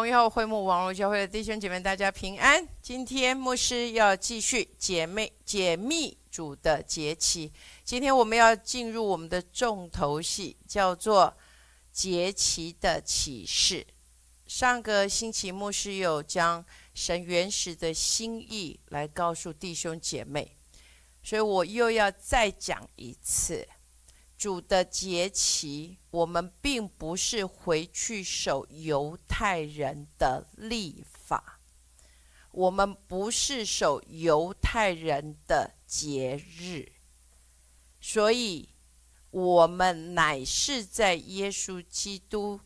荣耀会幕网络教会的弟兄姐妹，大家平安。今天牧师要继续姐妹解密主的节期。今天我们要进入我们的重头戏，叫做节期的启示。上个星期牧师有将神原始的心意来告诉弟兄姐妹，所以我又要再讲一次。主的节期，我们并不是回去守犹太人的历法，我们不是守犹太人的节日，所以，我们乃是在耶稣基督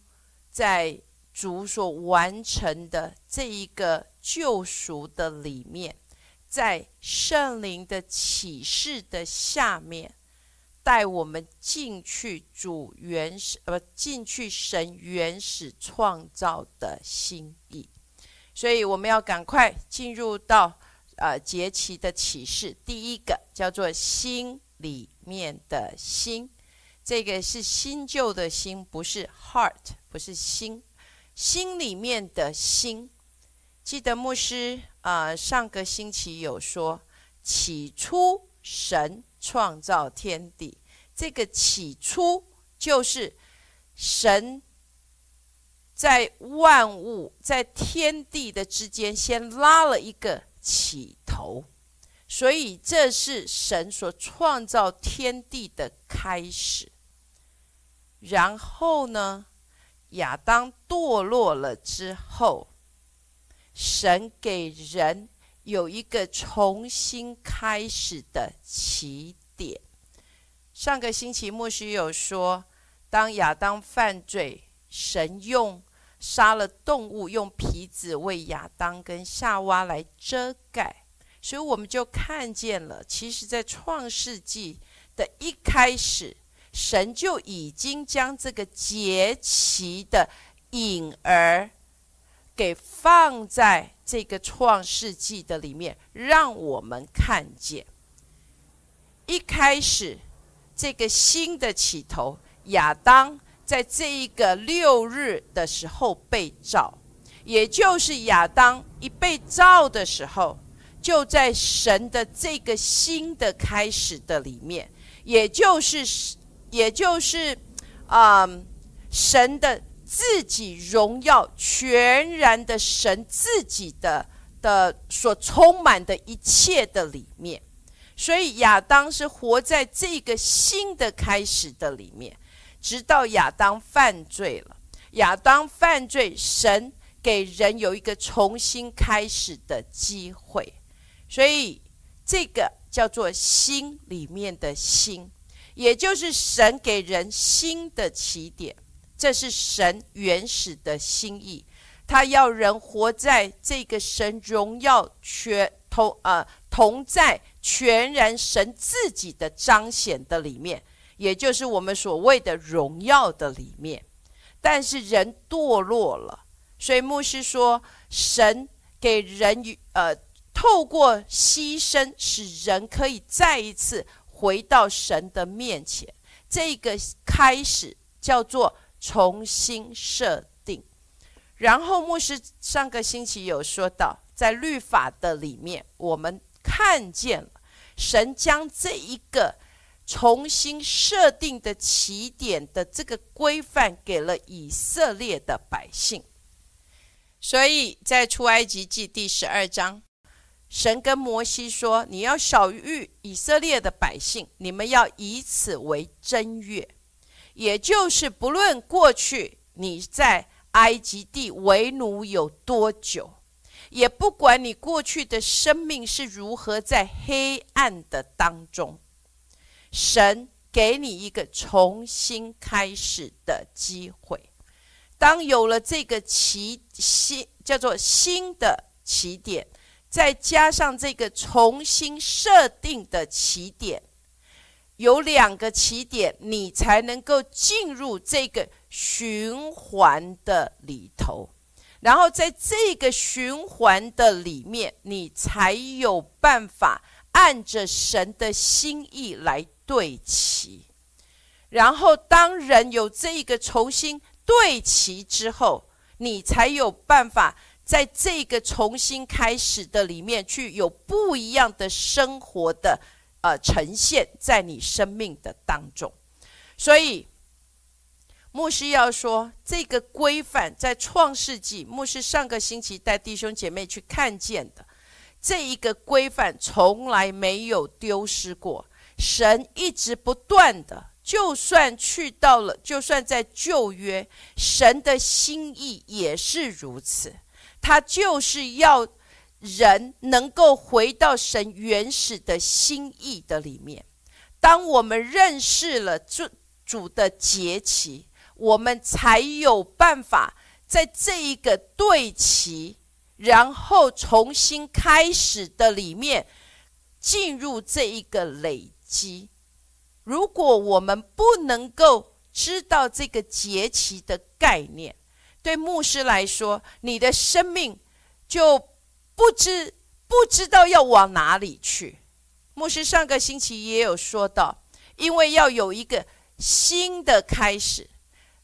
在主所完成的这一个救赎的里面，在圣灵的启示的下面。带我们进去主原始呃进去神原始创造的心意，所以我们要赶快进入到呃节期的启示。第一个叫做心里面的心，这个是新旧的心，不是 heart，不是心，心里面的心。记得牧师啊上个星期有说，起初神。创造天地，这个起初就是神在万物在天地的之间先拉了一个起头，所以这是神所创造天地的开始。然后呢，亚当堕落了之后，神给人。有一个重新开始的起点。上个星期牧师有说，当亚当犯罪，神用杀了动物，用皮子为亚当跟夏娃来遮盖，所以我们就看见了，其实在创世纪的一开始，神就已经将这个节期的影儿。给放在这个创世纪的里面，让我们看见一开始这个新的起头。亚当在这一个六日的时候被造，也就是亚当一被造的时候，就在神的这个新的开始的里面，也就是也就是啊神的。自己荣耀全然的神自己的的所充满的一切的里面，所以亚当是活在这个新的开始的里面，直到亚当犯罪了。亚当犯罪，神给人有一个重新开始的机会，所以这个叫做心里面的心，也就是神给人新的起点。这是神原始的心意，他要人活在这个神荣耀全同呃同在全然神自己的彰显的里面，也就是我们所谓的荣耀的里面。但是人堕落了，所以牧师说，神给人与呃透过牺牲，使人可以再一次回到神的面前。这个开始叫做。重新设定，然后牧师上个星期有说到，在律法的里面，我们看见了神将这一个重新设定的起点的这个规范给了以色列的百姓。所以在出埃及记第十二章，神跟摩西说：“你要小谕以色列的百姓，你们要以此为正月。”也就是，不论过去你在埃及地为奴有多久，也不管你过去的生命是如何在黑暗的当中，神给你一个重新开始的机会。当有了这个起新，叫做新的起点，再加上这个重新设定的起点。有两个起点，你才能够进入这个循环的里头，然后在这个循环的里面，你才有办法按着神的心意来对齐。然后，当人有这个重新对齐之后，你才有办法在这个重新开始的里面去有不一样的生活的呃呈现在你生命的当中。所以，牧师要说这个规范在创世纪，牧师上个星期带弟兄姐妹去看见的这一个规范，从来没有丢失过。神一直不断的，就算去到了，就算在旧约，神的心意也是如此。他就是要人能够回到神原始的心意的里面。当我们认识了主主的节期，我们才有办法在这一个对齐，然后重新开始的里面，进入这一个累。积，如果我们不能够知道这个节期的概念，对牧师来说，你的生命就不知不知道要往哪里去。牧师上个星期也有说到，因为要有一个新的开始，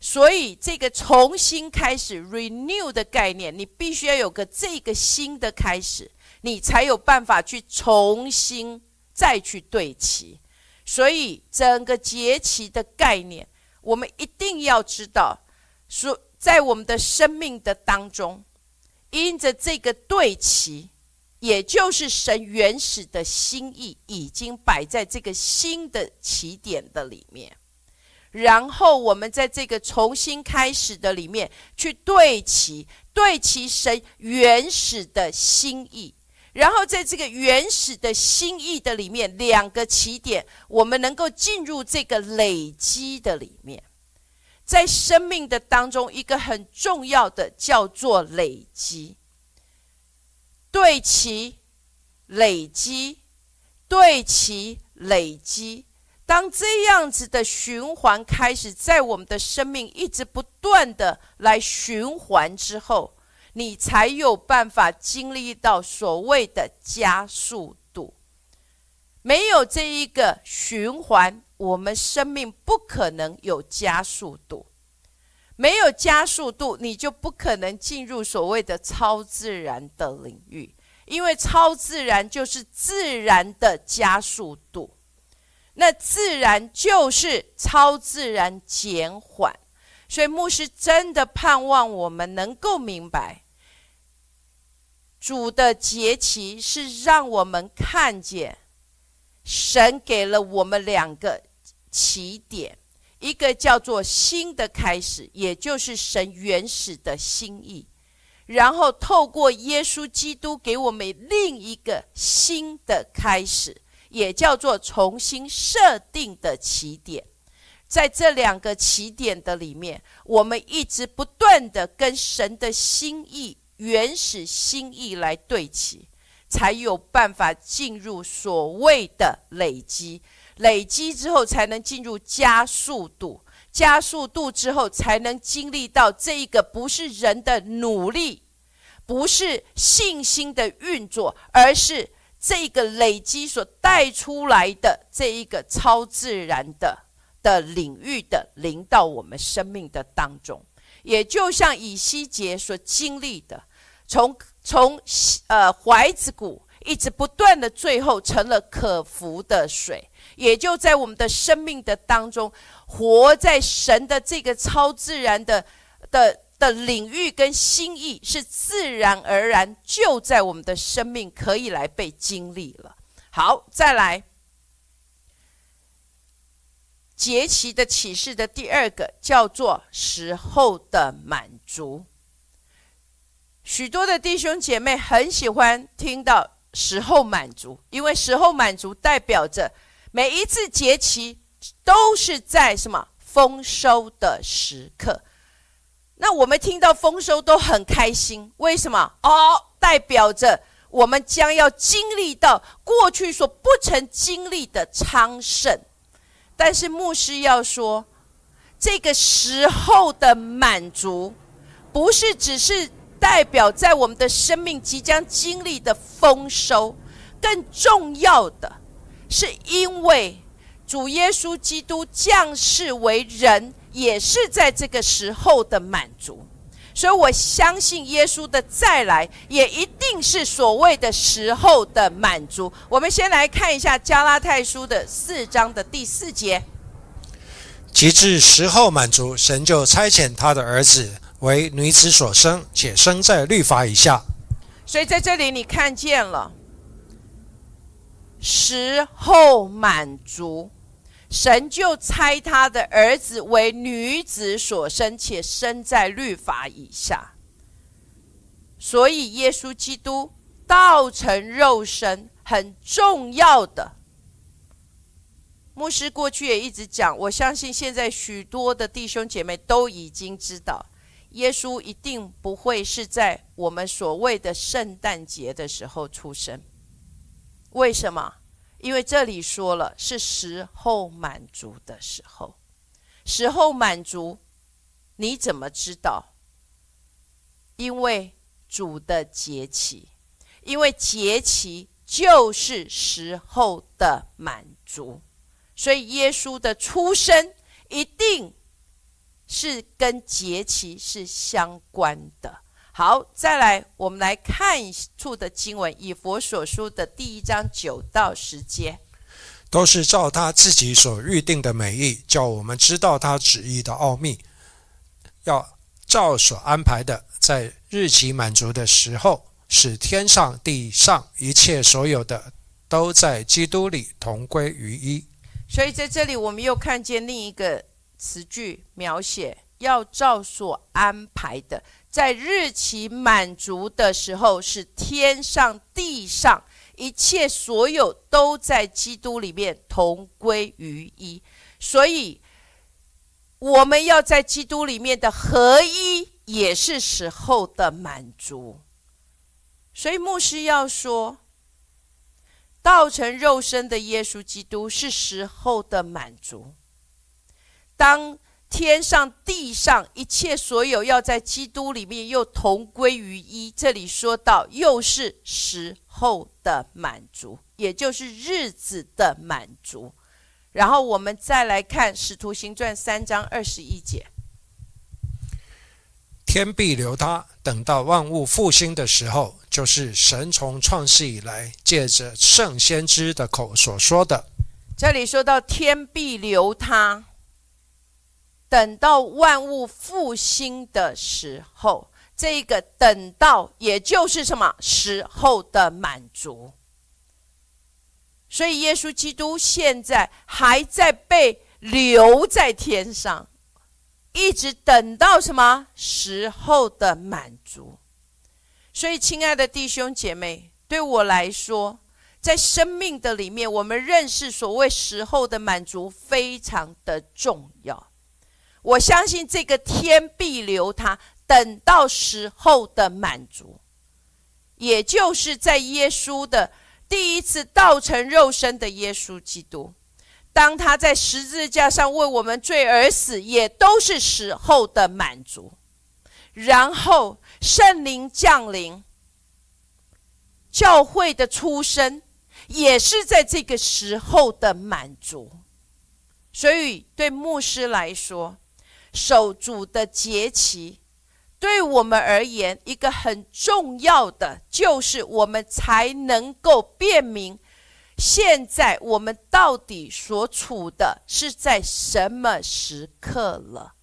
所以这个重新开始 （renew） 的概念，你必须要有个这个新的开始，你才有办法去重新。再去对齐，所以整个节期的概念，我们一定要知道，说在我们的生命的当中，因着这个对齐，也就是神原始的心意，已经摆在这个新的起点的里面，然后我们在这个重新开始的里面去对齐，对齐神原始的心意。然后在这个原始的心意的里面，两个起点，我们能够进入这个累积的里面，在生命的当中，一个很重要的叫做累积，对齐累积，对齐累积。当这样子的循环开始在我们的生命一直不断的来循环之后。你才有办法经历到所谓的加速度。没有这一个循环，我们生命不可能有加速度。没有加速度，你就不可能进入所谓的超自然的领域，因为超自然就是自然的加速度，那自然就是超自然减缓。所以牧师真的盼望我们能够明白，主的节期是让我们看见，神给了我们两个起点，一个叫做新的开始，也就是神原始的心意，然后透过耶稣基督给我们另一个新的开始，也叫做重新设定的起点。在这两个起点的里面，我们一直不断的跟神的心意、原始心意来对齐，才有办法进入所谓的累积。累积之后，才能进入加速度。加速度之后，才能经历到这一个不是人的努力，不是信心的运作，而是这个累积所带出来的这一个超自然的。的领域的临到我们生命的当中，也就像以西结所经历的，从从呃怀子谷一直不断的，最后成了可服的水，也就在我们的生命的当中，活在神的这个超自然的的的领域跟心意，是自然而然就在我们的生命可以来被经历了。好，再来。节期的启示的第二个叫做时候的满足。许多的弟兄姐妹很喜欢听到时候满足，因为时候满足代表着每一次节期都是在什么丰收的时刻。那我们听到丰收都很开心，为什么？哦，代表着我们将要经历到过去所不曾经历的昌盛。但是牧师要说，这个时候的满足，不是只是代表在我们的生命即将经历的丰收，更重要的是因为主耶稣基督降世为人，也是在这个时候的满足。所以我相信耶稣的再来也一定是所谓的时候的满足。我们先来看一下加拉太书的四章的第四节。及至时候满足，神就差遣他的儿子为女子所生，且生在律法以下。所以在这里你看见了时候满足，神就猜他的儿子为女子所生，且生在律法以下。所以耶稣基督道成肉身，很重要的。牧师过去也一直讲，我相信现在许多的弟兄姐妹都已经知道，耶稣一定不会是在我们所谓的圣诞节的时候出生。为什么？因为这里说了是时候满足的时候，时候满足，你怎么知道？因为主的节期，因为节期就是时候的满足。所以耶稣的出生一定是跟节期是相关的。好，再来，我们来看一处的经文，以佛所书的第一章九到十节，都是照他自己所预定的美意，叫我们知道他旨意的奥秘，要照所安排的，在日期满足的时候，使天上地上一切所有的，都在基督里同归于一。所以在这里，我们又看见另一个词句描写，要照所安排的，在日期满足的时候，是天上地上一切所有都在基督里面同归于一。所以，我们要在基督里面的合一，也是时候的满足。所以，牧师要说。道成肉身的耶稣基督是时候的满足。当天上地上一切所有要在基督里面又同归于一，这里说到又是时候的满足，也就是日子的满足。然后我们再来看《使徒行传》三章二十一节。天必留他，等到万物复兴的时候，就是神从创世以来借着圣先知的口所说的。这里说到天必留他，等到万物复兴的时候，这个等到也就是什么时候的满足。所以耶稣基督现在还在被留在天上。一直等到什么时候的满足？所以，亲爱的弟兄姐妹，对我来说，在生命的里面，我们认识所谓时候的满足非常的重要。我相信这个天必留他，等到时候的满足，也就是在耶稣的第一次道成肉身的耶稣基督。当他在十字架上为我们罪而死，也都是时候的满足。然后圣灵降临，教会的出生也是在这个时候的满足。所以对牧师来说，守主的节期，对我们而言，一个很重要的就是我们才能够辨明。现在我们到底所处的是在什么时刻了？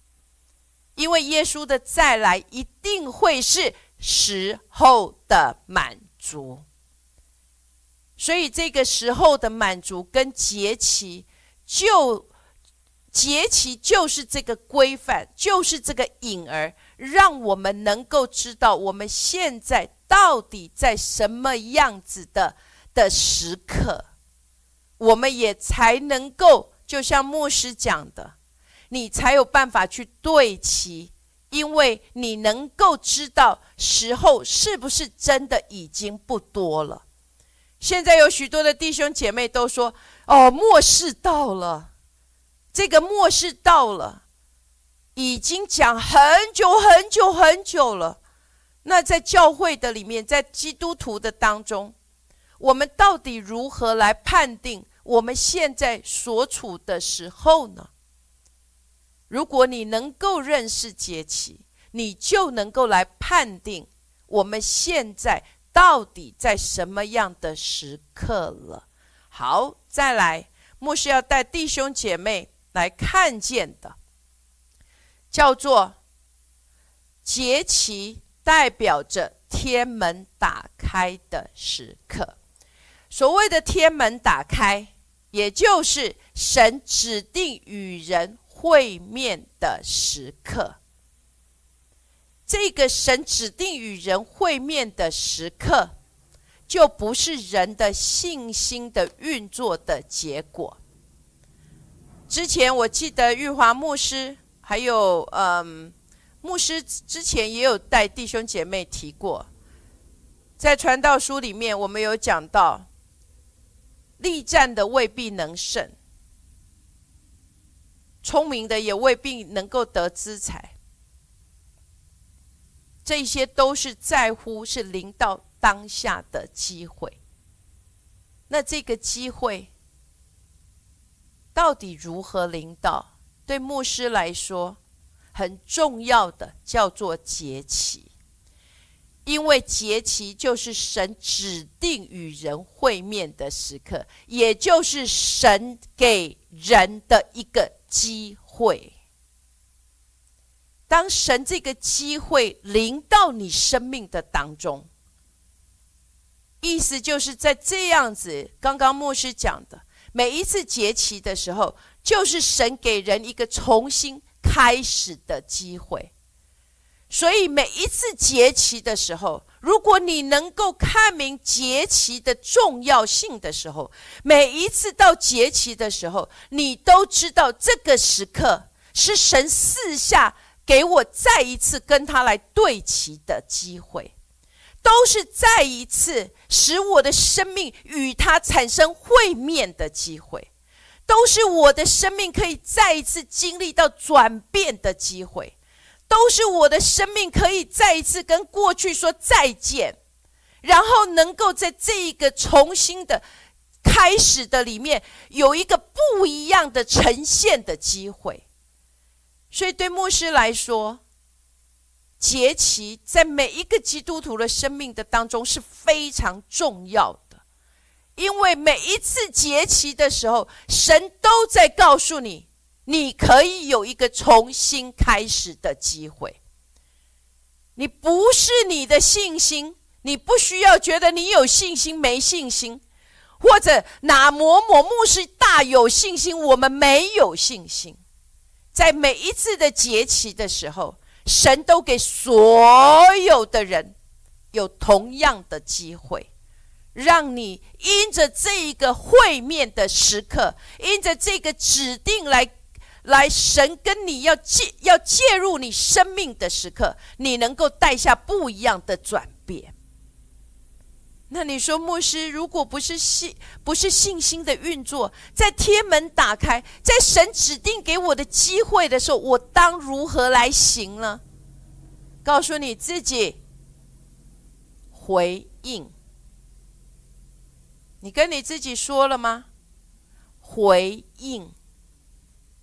因为耶稣的再来一定会是时候的满足，所以这个时候的满足跟节期，就节期就是这个规范，就是这个影儿，让我们能够知道我们现在到底在什么样子的的时刻。我们也才能够，就像牧师讲的，你才有办法去对齐，因为你能够知道时候是不是真的已经不多了。现在有许多的弟兄姐妹都说：“哦，末世到了，这个末世到了，已经讲很久很久很久了。”那在教会的里面，在基督徒的当中，我们到底如何来判定？我们现在所处的时候呢？如果你能够认识节气，你就能够来判定我们现在到底在什么样的时刻了。好，再来，牧师要带弟兄姐妹来看见的，叫做节期，代表着天门打开的时刻。所谓的天门打开，也就是神指定与人会面的时刻。这个神指定与人会面的时刻，就不是人的信心的运作的结果。之前我记得玉华牧师，还有嗯，牧师之前也有带弟兄姐妹提过，在传道书里面，我们有讲到。力战的未必能胜，聪明的也未必能够得资财。这些都是在乎是临到当下的机会。那这个机会到底如何领导？对牧师来说，很重要的叫做节期。因为节期就是神指定与人会面的时刻，也就是神给人的一个机会。当神这个机会临到你生命的当中，意思就是在这样子，刚刚牧师讲的每一次节期的时候，就是神给人一个重新开始的机会。所以每一次节期的时候，如果你能够看明节期的重要性的时候，每一次到节期的时候，你都知道这个时刻是神四下给我再一次跟他来对齐的机会，都是再一次使我的生命与他产生会面的机会，都是我的生命可以再一次经历到转变的机会。都是我的生命可以再一次跟过去说再见，然后能够在这一个重新的开始的里面有一个不一样的呈现的机会。所以对牧师来说，节期在每一个基督徒的生命的当中是非常重要的，因为每一次节期的时候，神都在告诉你。你可以有一个重新开始的机会。你不是你的信心，你不需要觉得你有信心没信心，或者哪某某牧师大有信心，我们没有信心。在每一次的节期的时候，神都给所有的人有同样的机会，让你因着这一个会面的时刻，因着这个指定来。来，神跟你要介要介入你生命的时刻，你能够带下不一样的转变。那你说，牧师，如果不是信，不是信心的运作，在天门打开，在神指定给我的机会的时候，我当如何来行呢？告诉你自己，回应。你跟你自己说了吗？回应。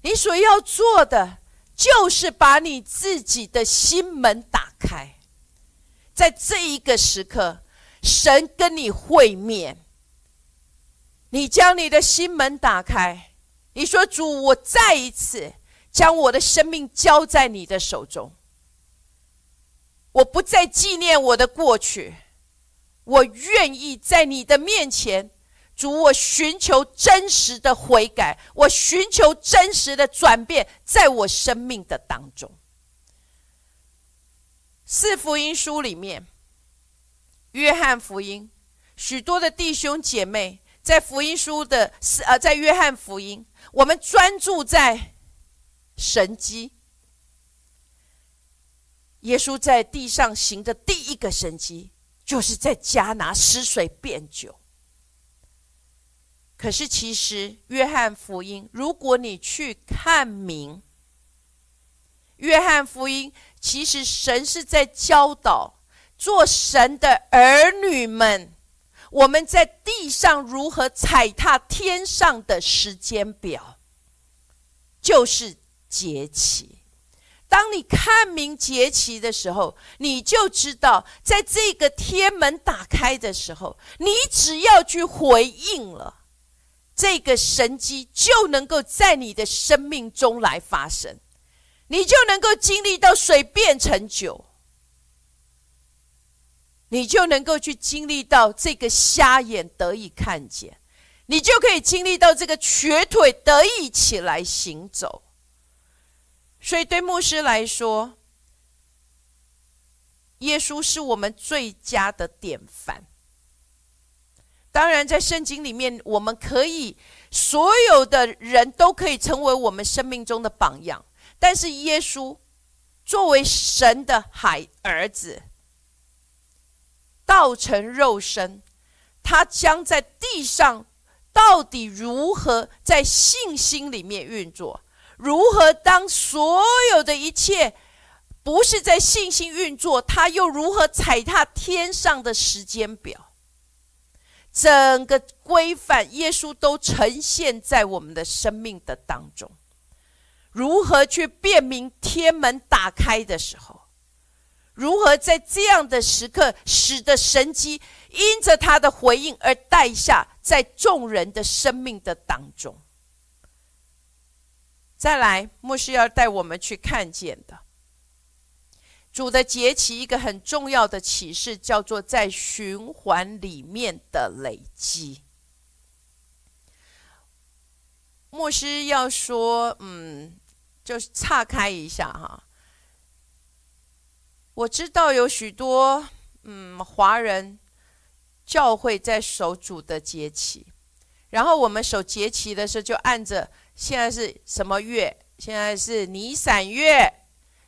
你所要做的，就是把你自己的心门打开，在这一个时刻，神跟你会面。你将你的心门打开，你说：“主，我再一次将我的生命交在你的手中，我不再纪念我的过去，我愿意在你的面前。”主，我寻求真实的悔改，我寻求真实的转变，在我生命的当中。四福音书里面，约翰福音，许多的弟兄姐妹在福音书的四呃，在约翰福音，我们专注在神迹。耶稣在地上行的第一个神迹，就是在加拿失水变酒。可是，其实约翰福音，如果你去看明，约翰福音其实神是在教导做神的儿女们，我们在地上如何踩踏天上的时间表，就是节气。当你看明节期的时候，你就知道，在这个天门打开的时候，你只要去回应了，这个神机就能够在你的生命中来发生，你就能够经历到水变成酒，你就能够去经历到这个瞎眼得以看见，你就可以经历到这个瘸腿得以起来行走。所以，对牧师来说，耶稣是我们最佳的典范。当然，在圣经里面，我们可以所有的人都可以成为我们生命中的榜样。但是，耶稣作为神的孩儿子，道成肉身，他将在地上到底如何在信心里面运作？如何当所有的一切不是在信心运作，他又如何踩踏天上的时间表？整个规范，耶稣都呈现在我们的生命的当中。如何去辨明天门打开的时候？如何在这样的时刻，使得神机因着他的回应而带下在众人的生命的当中？再来，牧师要带我们去看见的主的节期，一个很重要的启示，叫做在循环里面的累积。牧师要说，嗯，就是岔开一下哈。我知道有许多嗯华人教会在守主的节期，然后我们守节期的时候就按着。现在是什么月？现在是尼散月，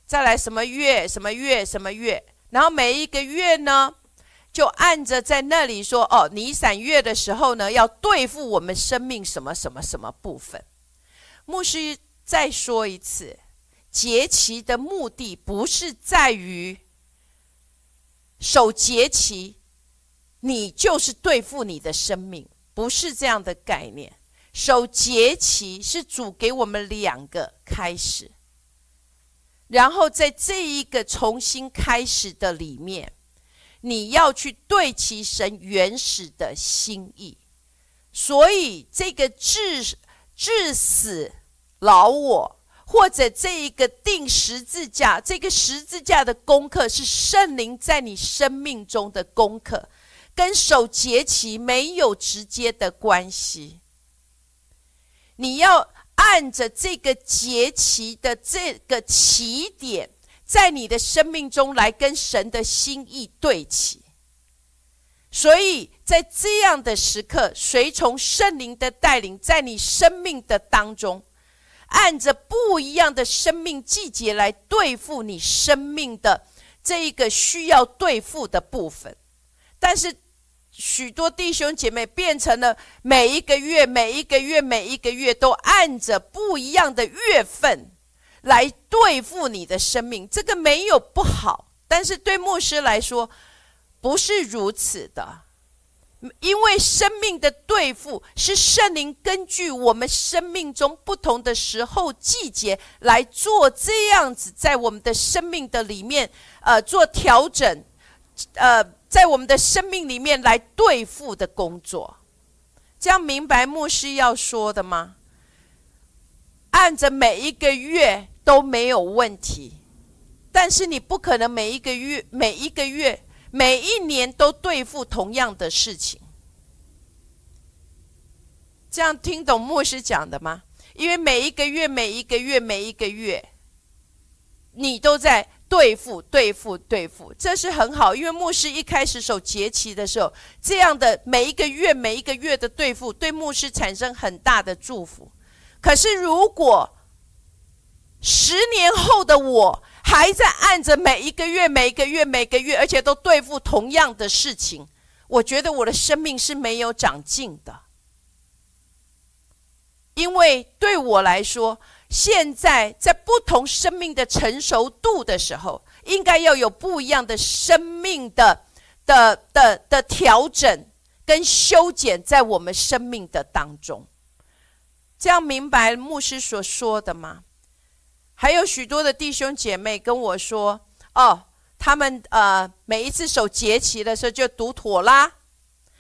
再来什么月？什么月？什么月？然后每一个月呢，就按着在那里说哦，尼散月的时候呢，要对付我们生命什么什么什么部分。牧师再说一次，节期的目的不是在于守节期，你就是对付你的生命，不是这样的概念。守节期是主给我们两个开始，然后在这一个重新开始的里面，你要去对齐神原始的心意。所以这个致致死老我，或者这一个定十字架，这个十字架的功课是圣灵在你生命中的功课，跟守节期没有直接的关系。你要按着这个节期的这个起点，在你的生命中来跟神的心意对齐。所以在这样的时刻，随从圣灵的带领，在你生命的当中，按着不一样的生命季节来对付你生命的这一个需要对付的部分，但是。许多弟兄姐妹变成了每一个月、每一个月、每一个月都按着不一样的月份来对付你的生命，这个没有不好，但是对牧师来说不是如此的，因为生命的对付是圣灵根据我们生命中不同的时候、季节来做这样子，在我们的生命的里面，呃，做调整，呃。在我们的生命里面来对付的工作，这样明白牧师要说的吗？按着每一个月都没有问题，但是你不可能每一个月、每一个月、每一年都对付同样的事情。这样听懂牧师讲的吗？因为每一个月、每一个月、每一个月，你都在。对付，对付，对付，这是很好。因为牧师一开始守节期的时候，这样的每一个月、每一个月的对付，对牧师产生很大的祝福。可是，如果十年后的我还在按着每一个月、每一个月、每个月，而且都对付同样的事情，我觉得我的生命是没有长进的。因为对我来说，现在在不同生命的成熟度的时候，应该要有不一样的生命的的的的调整跟修剪在我们生命的当中。这样明白牧师所说的吗？还有许多的弟兄姐妹跟我说：“哦，他们呃每一次守节期的时候就读妥拉，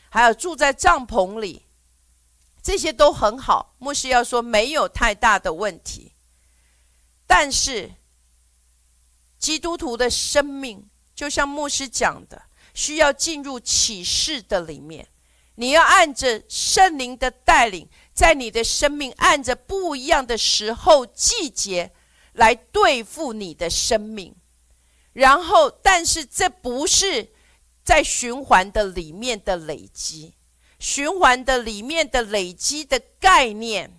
还有住在帐篷里，这些都很好。牧师要说没有太大的问题，但是基督徒的生命就像牧师讲的，需要进入启示的里面，你要按着圣灵的带领，在你的生命按着不一样的时候季节。”来对付你的生命，然后，但是这不是在循环的里面的累积，循环的里面的累积的概念，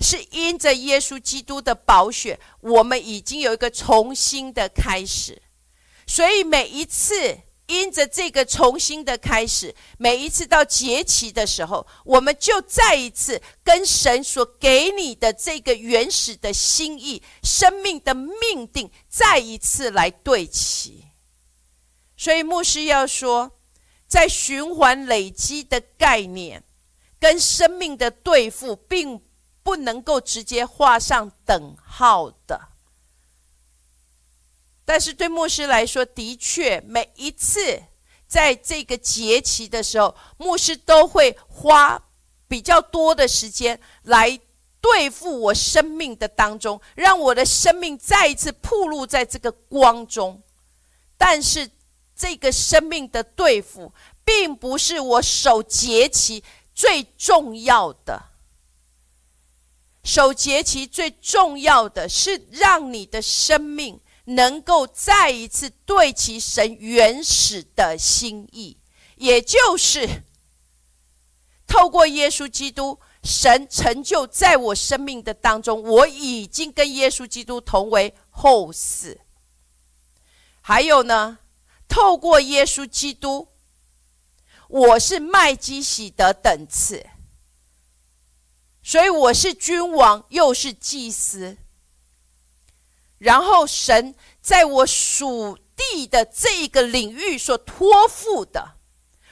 是因着耶稣基督的宝血，我们已经有一个重新的开始，所以每一次。因着这个重新的开始，每一次到节期的时候，我们就再一次跟神所给你的这个原始的心意、生命的命定，再一次来对齐。所以牧师要说，在循环累积的概念跟生命的对付，并不能够直接画上等号的。但是对牧师来说，的确每一次在这个节期的时候，牧师都会花比较多的时间来对付我生命的当中，让我的生命再一次暴露在这个光中。但是这个生命的对付，并不是我守节期最重要的。守节期最重要的是让你的生命。能够再一次对其神原始的心意，也就是透过耶稣基督，神成就在我生命的当中，我已经跟耶稣基督同为后嗣。还有呢，透过耶稣基督，我是麦基喜德等次，所以我是君王，又是祭司。然后神在我属地的这个领域所托付的，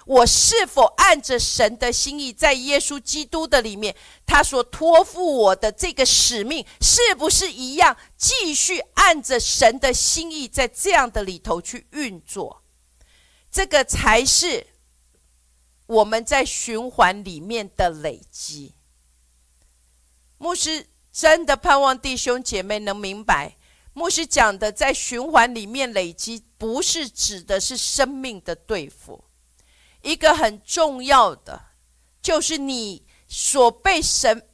我是否按着神的心意，在耶稣基督的里面，他所托付我的这个使命，是不是一样？继续按着神的心意，在这样的里头去运作，这个才是我们在循环里面的累积。牧师真的盼望弟兄姐妹能明白。牧师讲的，在循环里面累积，不是指的是生命的对付。一个很重要的，就是你所被神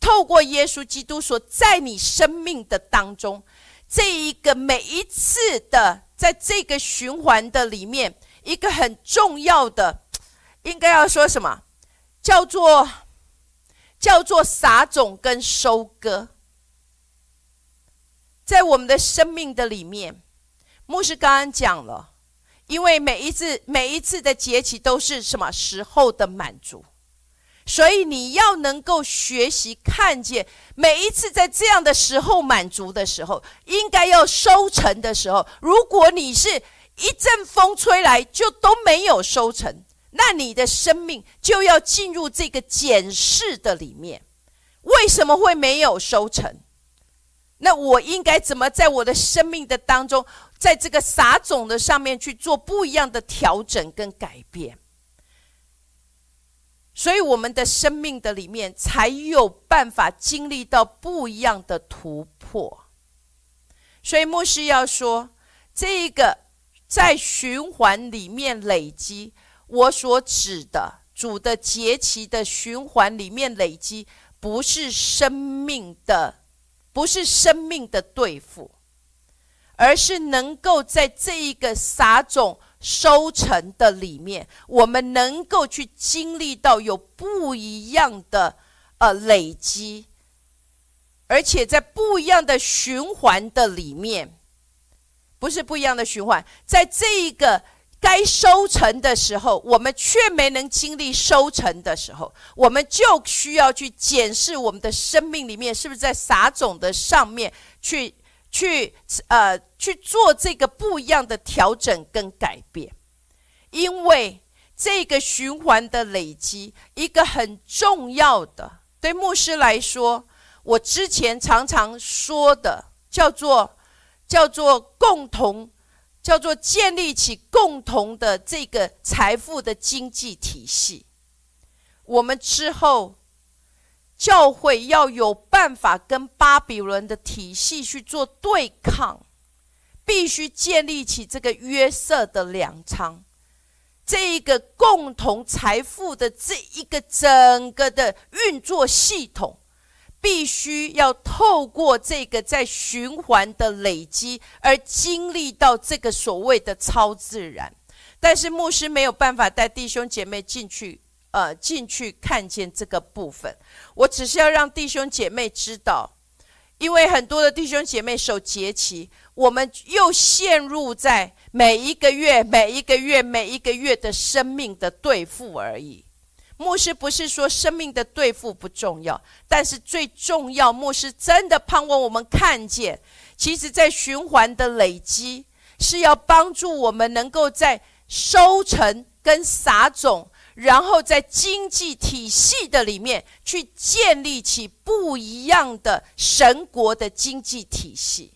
透过耶稣基督所在你生命的当中，这一个每一次的，在这个循环的里面，一个很重要的，应该要说什么？叫做叫做撒种跟收割。在我们的生命的里面，牧师刚刚讲了，因为每一次每一次的节期都是什么？时候的满足，所以你要能够学习看见每一次在这样的时候满足的时候，应该要收成的时候，如果你是一阵风吹来就都没有收成，那你的生命就要进入这个检视的里面，为什么会没有收成？那我应该怎么在我的生命的当中，在这个撒种的上面去做不一样的调整跟改变？所以我们的生命的里面才有办法经历到不一样的突破。所以牧师要说，这个在循环里面累积，我所指的主的节期的循环里面累积，不是生命的。不是生命的对付，而是能够在这一个撒种收成的里面，我们能够去经历到有不一样的呃累积，而且在不一样的循环的里面，不是不一样的循环，在这一个。该收成的时候，我们却没能经历收成的时候，我们就需要去检视我们的生命里面是不是在撒种的上面去去呃去做这个不一样的调整跟改变，因为这个循环的累积，一个很重要的对牧师来说，我之前常常说的。叫做叫做共同，叫做建立起共同的这个财富的经济体系。我们之后教会要有办法跟巴比伦的体系去做对抗，必须建立起这个约瑟的粮仓。这一个共同财富的这一个整个的运作系统，必须要透过这个在循环的累积而经历到这个所谓的超自然。但是牧师没有办法带弟兄姐妹进去，呃，进去看见这个部分。我只是要让弟兄姐妹知道，因为很多的弟兄姐妹守节期，我们又陷入在。每一个月，每一个月，每一个月的生命的兑付而已。牧师不是说生命的对付不重要，但是最重要，牧师真的盼望我们看见，其实在循环的累积，是要帮助我们能够在收成跟撒种，然后在经济体系的里面去建立起不一样的神国的经济体系。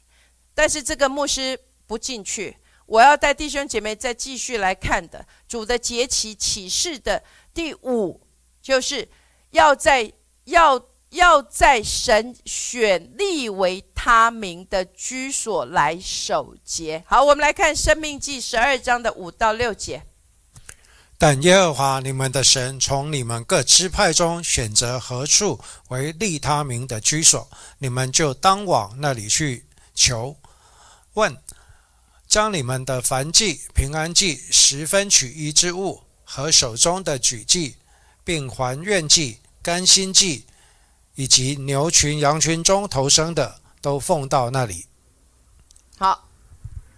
但是这个牧师不进去。我要带弟兄姐妹再继续来看的主的节期启示的第五，就是要在要要在神选立为他名的居所来守节。好，我们来看生命记十二章的五到六节。但耶和华你们的神从你们各支派中选择何处为利他名的居所，你们就当往那里去求问。将你们的燔祭、平安祭、十分取一之物和手中的举祭，并还愿祭、甘心祭，以及牛群、羊群中投生的，都奉到那里。好，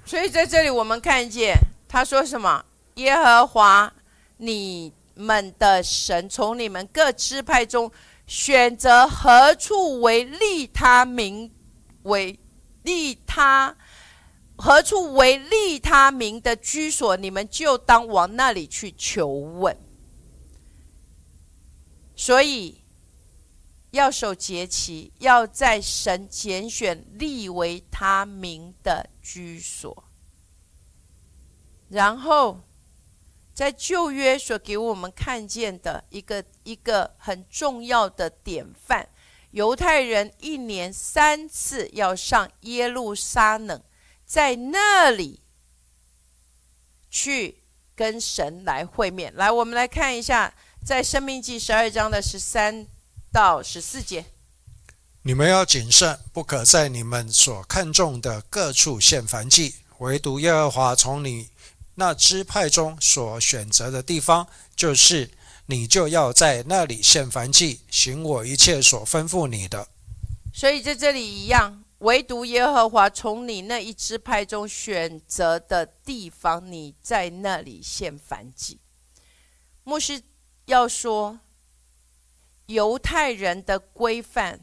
所以在这里我们看见他说什么？耶和华你们的神从你们各支派中选择何处为利他名为利他。何处为利他名的居所，你们就当往那里去求问。所以要守节期，要在神拣选立为他名的居所。然后，在旧约所给我们看见的一个一个很重要的典范，犹太人一年三次要上耶路撒冷。在那里去跟神来会面。来，我们来看一下，在《生命记》十二章的十三到十四节。你们要谨慎，不可在你们所看重的各处献燔祭，唯独耶和华从你那支派中所选择的地方，就是你就要在那里献燔祭，行我一切所吩咐你的。所以在这里一样。唯独耶和华从你那一支派中选择的地方，你在那里献燔祭。牧师要说，犹太人的规范，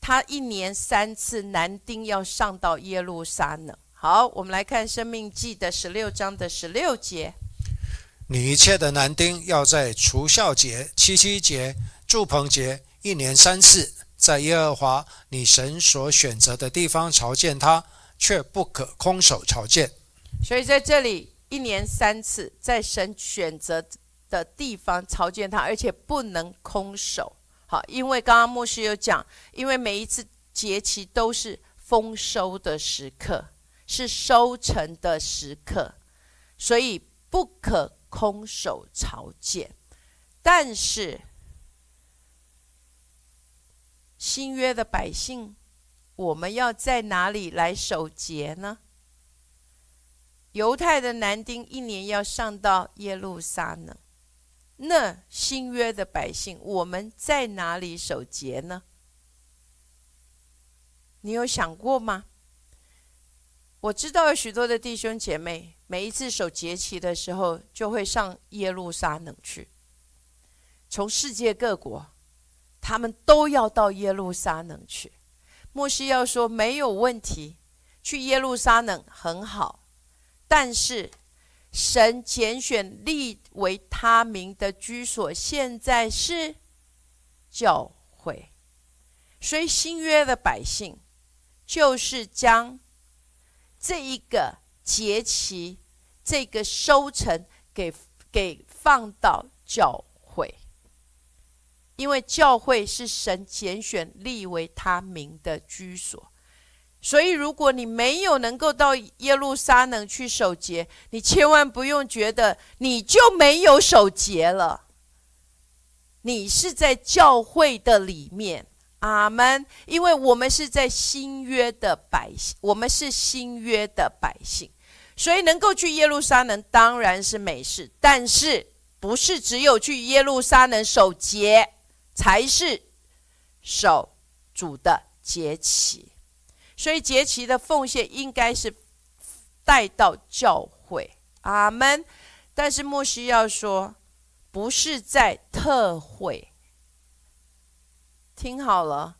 他一年三次男丁要上到耶路撒冷。好，我们来看《生命记》的十六章的十六节：你一切的男丁要在除孝节、七七节、祝棚节一年三次。在耶和华你神所选择的地方朝见他，却不可空手朝见。所以在这里一年三次，在神选择的地方朝见他，而且不能空手。好，因为刚刚牧师有讲，因为每一次节期都是丰收的时刻，是收成的时刻，所以不可空手朝见。但是。新约的百姓，我们要在哪里来守节呢？犹太的男丁一年要上到耶路撒冷，那新约的百姓，我们在哪里守节呢？你有想过吗？我知道有许多的弟兄姐妹，每一次守节期的时候，就会上耶路撒冷去，从世界各国。他们都要到耶路撒冷去。莫西要说没有问题，去耶路撒冷很好。但是神拣选立为他名的居所，现在是教会。所以新约的百姓就是将这一个节期、这个收成给给放到教会，因为教会是神拣选立为他名的居所。所以，如果你没有能够到耶路撒冷去守节，你千万不用觉得你就没有守节了。你是在教会的里面，阿门。因为我们是在新约的百姓，我们是新约的百姓，所以能够去耶路撒冷当然是美事。但是，不是只有去耶路撒冷守节才是守主的节期。所以节期的奉献应该是带到教会，阿门。但是牧师要说，不是在特会，听好了，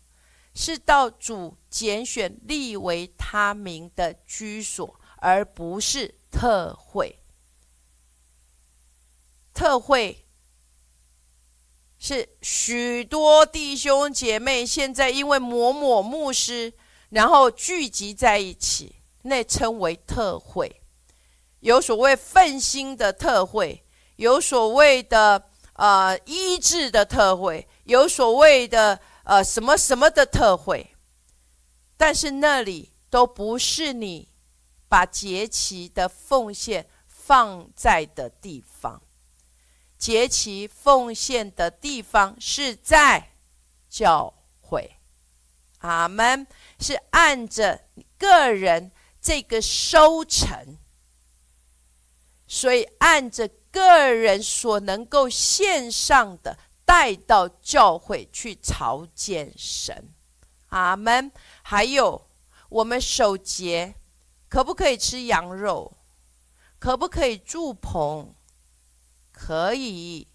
是到主拣选立为他名的居所，而不是特会。特会是许多弟兄姐妹现在因为某某牧师。然后聚集在一起，那称为特会，有所谓奋心的特会，有所谓的呃医治的特会，有所谓的呃什么什么的特会，但是那里都不是你把节期的奉献放在的地方，节期奉献的地方是在教会。阿门，是按着个人这个收成，所以按着个人所能够献上的，带到教会去朝见神。阿门。还有，我们守节，可不可以吃羊肉？可不可以住棚？可以。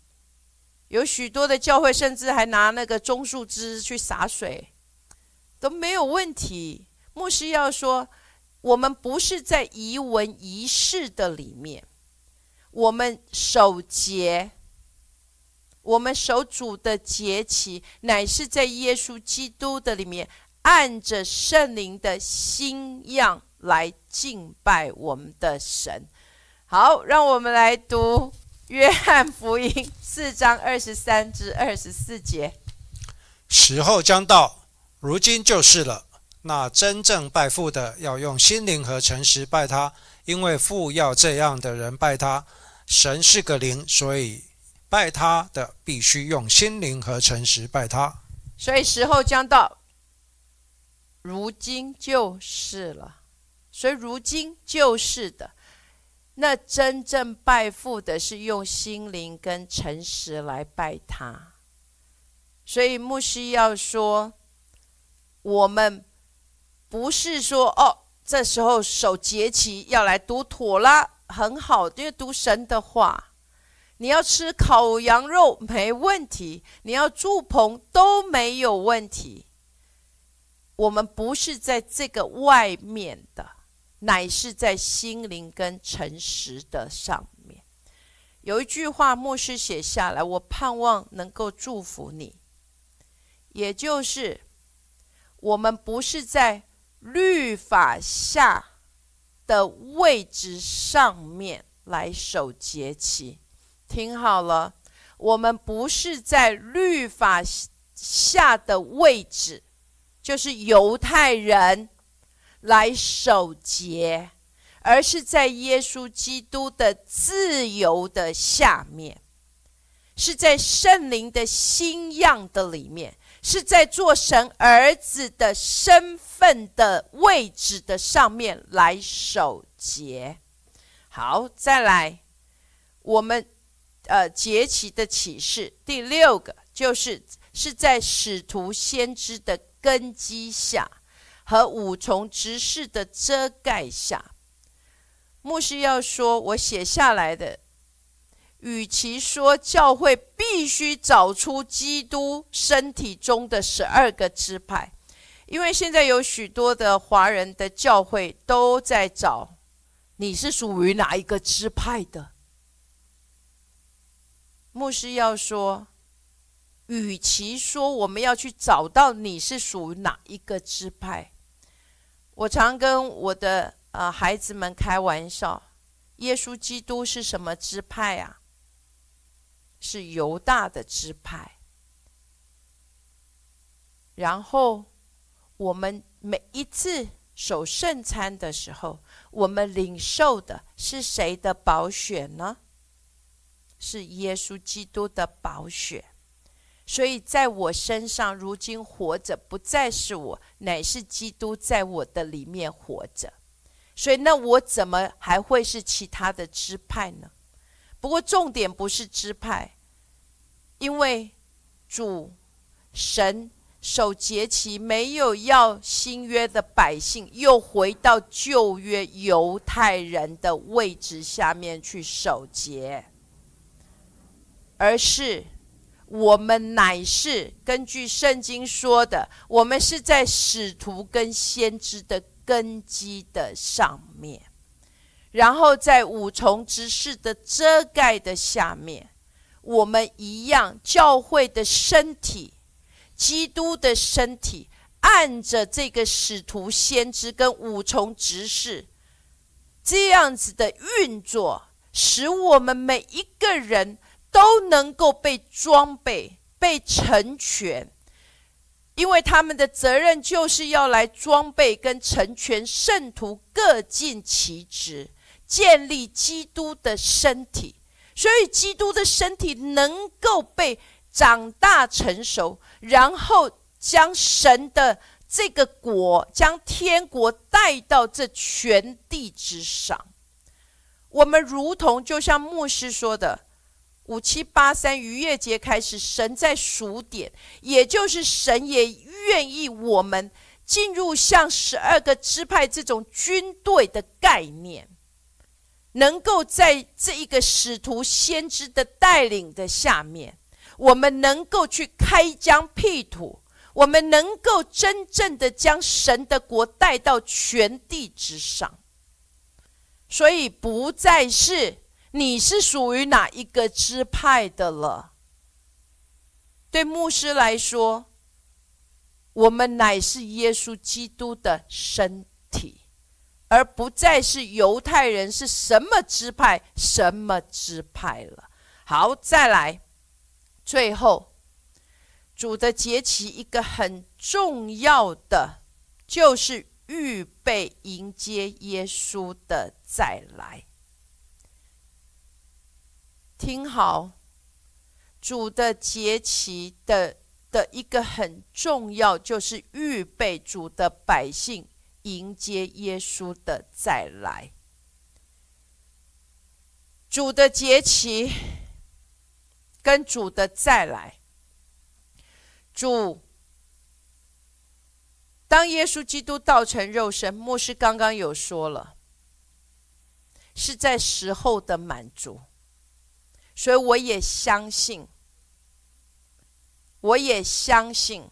有许多的教会，甚至还拿那个棕树枝去洒水。都没有问题。牧师要说，我们不是在仪文仪式的里面，我们守节，我们守主的节期，乃是在耶稣基督的里面，按着圣灵的心样来敬拜我们的神。好，让我们来读约翰福音四章二十三至二十四节。时候将到。如今就是了。那真正拜父的，要用心灵和诚实拜他，因为父要这样的人拜他。神是个灵，所以拜他的必须用心灵和诚实拜他。所以时候将到，如今就是了。所以如今就是的。那真正拜父的，是用心灵跟诚实来拜他。所以牧师要说。我们不是说哦，这时候守节期要来读妥拉，很好，因为读神的话。你要吃烤羊肉没问题，你要住棚都没有问题。我们不是在这个外面的，乃是在心灵跟诚实的上面。有一句话，牧师写下来，我盼望能够祝福你，也就是。我们不是在律法下的位置上面来守节期，听好了，我们不是在律法下的位置，就是犹太人来守节，而是在耶稣基督的自由的下面，是在圣灵的新样的里面。是在做神儿子的身份的位置的上面来守节。好，再来，我们呃节期的启示第六个就是是在使徒先知的根基下和五重执事的遮盖下。牧师要说，我写下来的。与其说教会必须找出基督身体中的十二个支派，因为现在有许多的华人的教会都在找你是属于哪一个支派的。牧师要说，与其说我们要去找到你是属于哪一个支派，我常跟我的呃孩子们开玩笑，耶稣基督是什么支派啊？是犹大的支派。然后我们每一次守圣餐的时候，我们领受的是谁的宝血呢？是耶稣基督的宝血。所以，在我身上，如今活着不再是我，乃是基督在我的里面活着。所以，那我怎么还会是其他的支派呢？不过，重点不是支派，因为主神守节期，没有要新约的百姓又回到旧约犹太人的位置下面去守节，而是。我们乃是根据圣经说的，我们是在使徒跟先知的根基的上面，然后在五重之事的遮盖的下面，我们一样教会的身体，基督的身体，按着这个使徒先知跟五重执事这样子的运作，使我们每一个人。都能够被装备、被成全，因为他们的责任就是要来装备跟成全圣徒，各尽其职，建立基督的身体。所以，基督的身体能够被长大成熟，然后将神的这个国、将天国带到这全地之上。我们如同就像牧师说的。五七八三逾越节开始，神在数点，也就是神也愿意我们进入像十二个支派这种军队的概念，能够在这一个使徒先知的带领的下面，我们能够去开疆辟土，我们能够真正的将神的国带到全地之上，所以不再是。你是属于哪一个支派的了？对牧师来说，我们乃是耶稣基督的身体，而不再是犹太人是什么支派、什么支派了。好，再来，最后主的节期一个很重要的，就是预备迎接耶稣的再来。听好，主的节期的的一个很重要，就是预备主的百姓迎接耶稣的再来。主的节期跟主的再来，主当耶稣基督道成肉身，牧师刚刚有说了，是在时候的满足。所以我也相信，我也相信，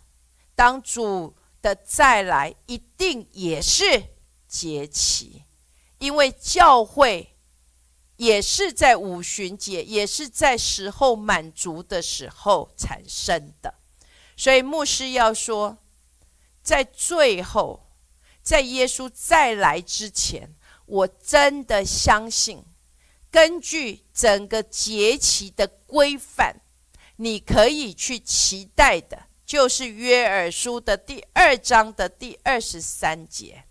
当主的再来一定也是节期，因为教会也是在五旬节，也是在时候满足的时候产生的。所以牧师要说，在最后，在耶稣再来之前，我真的相信。根据整个节期的规范，你可以去期待的，就是约珥书的第二章的第二十三节。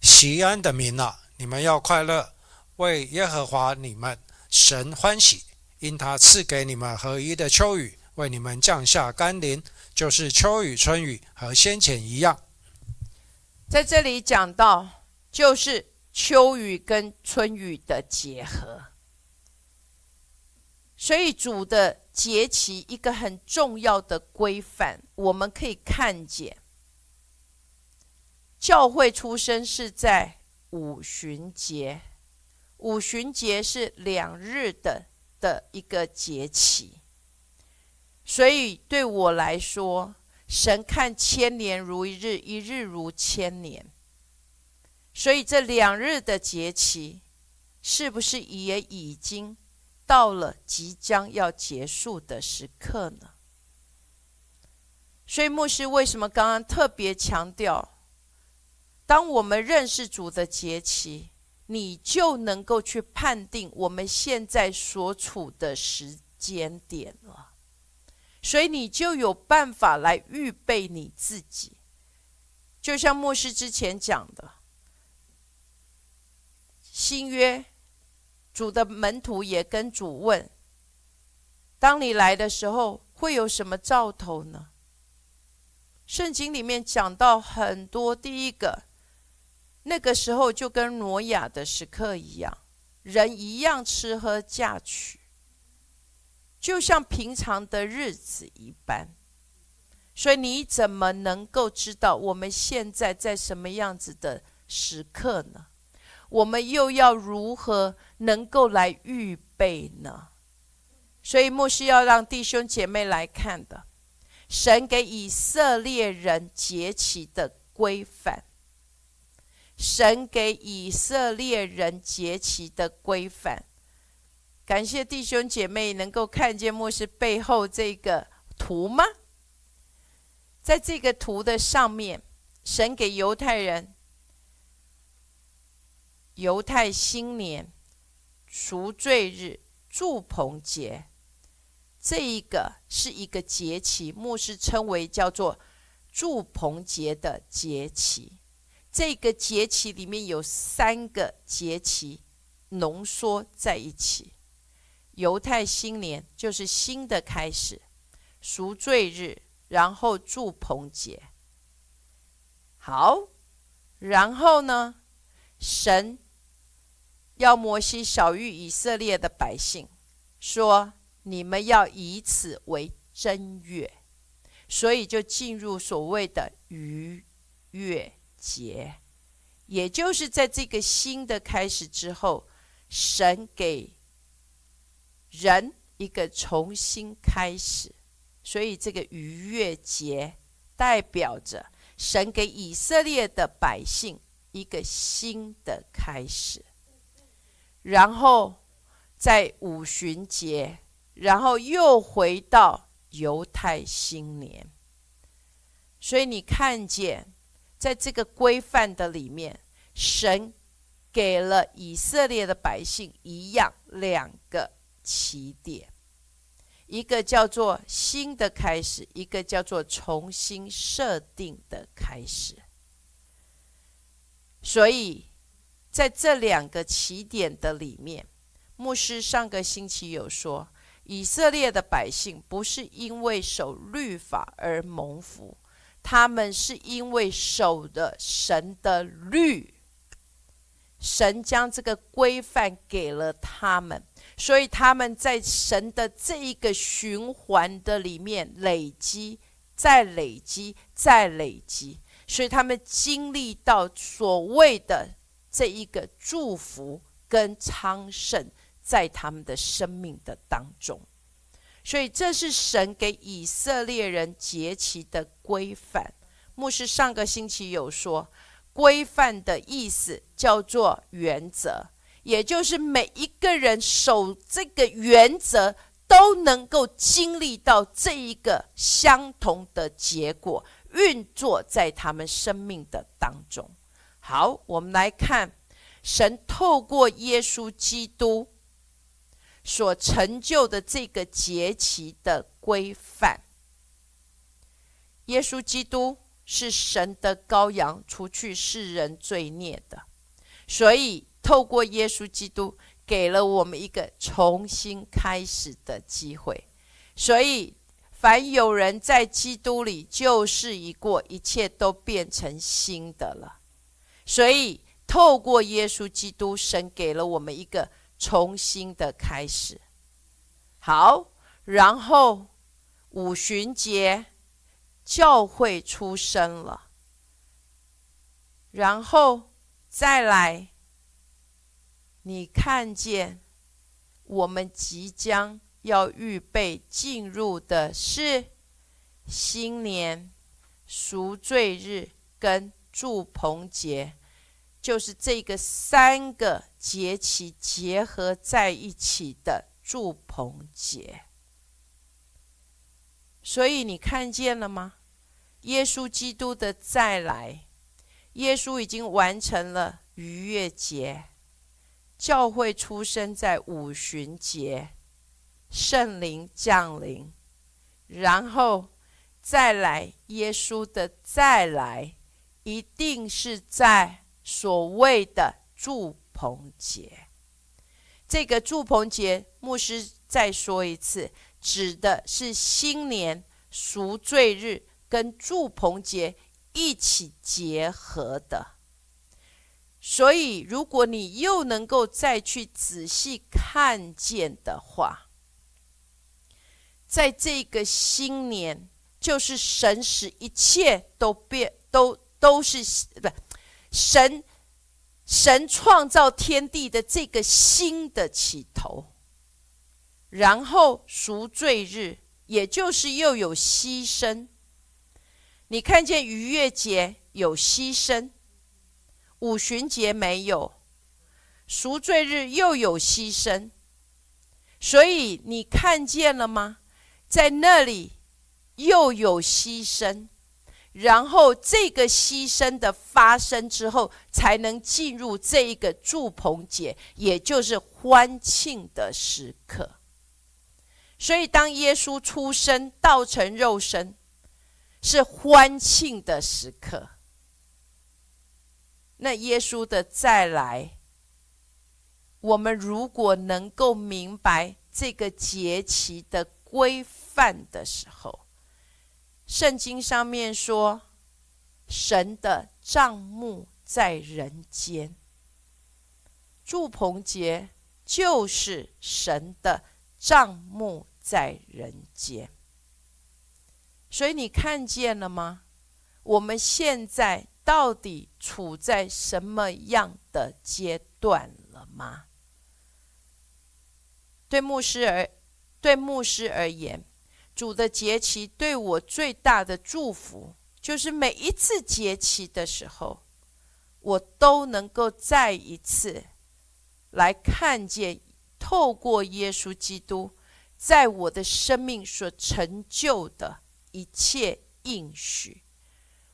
西安的民啊，你们要快乐，为耶和华你们神欢喜，因他赐给你们合一的秋雨，为你们降下甘霖，就是秋雨、春雨和先前一样。在这里讲到，就是。秋雨跟春雨的结合，所以主的节气一个很重要的规范，我们可以看见，教会出生是在五旬节，五旬节是两日的的一个节气，所以对我来说，神看千年如一日，一日如千年。所以这两日的节期，是不是也已经到了即将要结束的时刻呢？所以牧师为什么刚刚特别强调，当我们认识主的节期，你就能够去判定我们现在所处的时间点了，所以你就有办法来预备你自己。就像牧师之前讲的，新约主的门徒也跟主问：当你来的时候，会有什么兆头呢？圣经里面讲到很多，第一个。那个时候就跟挪亚的时刻一样，人一样吃喝嫁娶，就像平常的日子一般。所以你怎么能够知道我们现在在什么样子的时刻呢？我们又要如何能够来预备呢？所以牧师要让弟兄姐妹来看的，神给以色列人节期的规范。神给以色列人节期的规范，感谢弟兄姐妹能够看见牧师背后这个图吗？在这个图的上面，神给犹太人犹太新年、赎罪日、祝棚节，这一个是一个节期，牧师称为叫做祝棚节的节期。这个节期里面有三个节期浓缩在一起：犹太新年就是新的开始，赎罪日，然后祝棚节。好，然后呢，神要摩西小谕以色列的百姓，说你们要以此为正月，所以就进入所谓的逾越。节，也就是在这个新的开始之后，神给人一个重新开始，所以这个逾越节代表着神给以色列的百姓一个新的开始。然后在五旬节，然后又回到犹太新年，所以你看见。在这个规范的里面，神给了以色列的百姓一样两个起点，一个叫做新的开始，一个叫做重新设定的开始。所以，在这两个起点的里面，牧师上个星期有说，以色列的百姓不是因为守律法而蒙福。他们是因为守的神的律，神将这个规范给了他们，所以他们在神的这一个循环的里面累积，再累积，再累积，所以他们经历到所谓的这一个祝福跟昌盛，在他们的生命的当中。所以这是神给以色列人节期的规范。牧师上个星期有说，规范的意思叫做原则，也就是每一个人守这个原则，都能够经历到这一个相同的结果运作在他们生命的当中。好，我们来看神透过耶稣基督。所成就的这个节期的规范，耶稣基督是神的羔羊，除去世人罪孽的，所以透过耶稣基督，给了我们一个重新开始的机会。所以，凡有人在基督里，旧事已过，一切都变成新的了。所以，透过耶稣基督，神给了我们一个。重新的开始，好，然后五旬节教会出生了，然后再来，你看见我们即将要预备进入的是新年赎罪日跟祝棚节。就是这个三个节期结合在一起的祝棚节，所以你看见了吗？耶稣基督的再来，耶稣已经完成了逾越节，教会出生在五旬节，圣灵降临，然后再来耶稣的再来，一定是在所谓的祝棚节。这个祝棚节，牧师再说一次，指的是新年赎罪日跟祝棚节。一起结合的，所以如果你又能够再去仔细看见的话，在这个新年，就是神使一切都变，都都是不神神创造天地的这个新的起头，然后赎罪日，也就是又有牺牲。你看见逾越节有牺牲，五旬节没有，赎罪日又有牺牲，所以你看见了吗？在那里又有牺牲，然后这个牺牲的发生之后，才能进入这一个祝棚节，也就是欢庆的时刻。所以，当耶稣出生，道成肉身。是欢庆的时刻。那耶稣的再来，我们如果能够明白这个节期的规范的时候，圣经上面说，神的帐幕在人间，祝棚节就是神的帐幕在人间。所以你看见了吗？我们现在到底处在什么样的阶段了吗？对牧师而对牧师而言，主的节期对我最大的祝福，就是每一次节期的时候，我都能够再一次来看见，透过耶稣基督在我的生命所成就的。一切应许，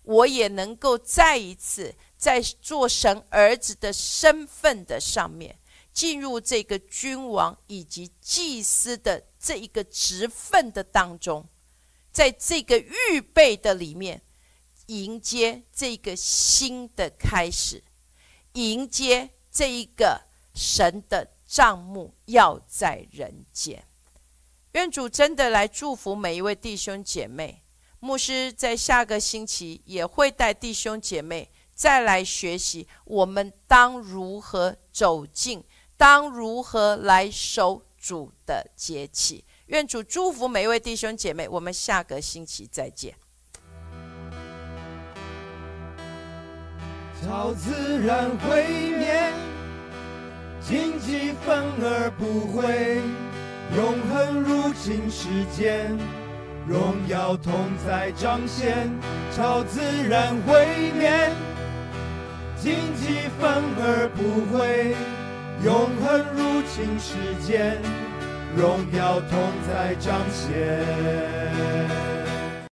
我也能够再一次在做神儿子的身份的上面，进入这个君王以及祭司的这一个职分的当中，在这个预备的里面，迎接这个新的开始，迎接这一个神的账目要在人间。愿主真的来祝福每一位弟兄姐妹。牧师在下个星期也会带弟兄姐妹再来学习，我们当如何走进，当如何来守主的节气。愿主祝福每一位弟兄姐妹。我们下个星期再见。超自然会灭，荆棘反而不会。永恒入侵世间，荣耀同在彰显，超自然毁灭，荆棘反而不会。永恒入侵，时间荣耀同在彰显。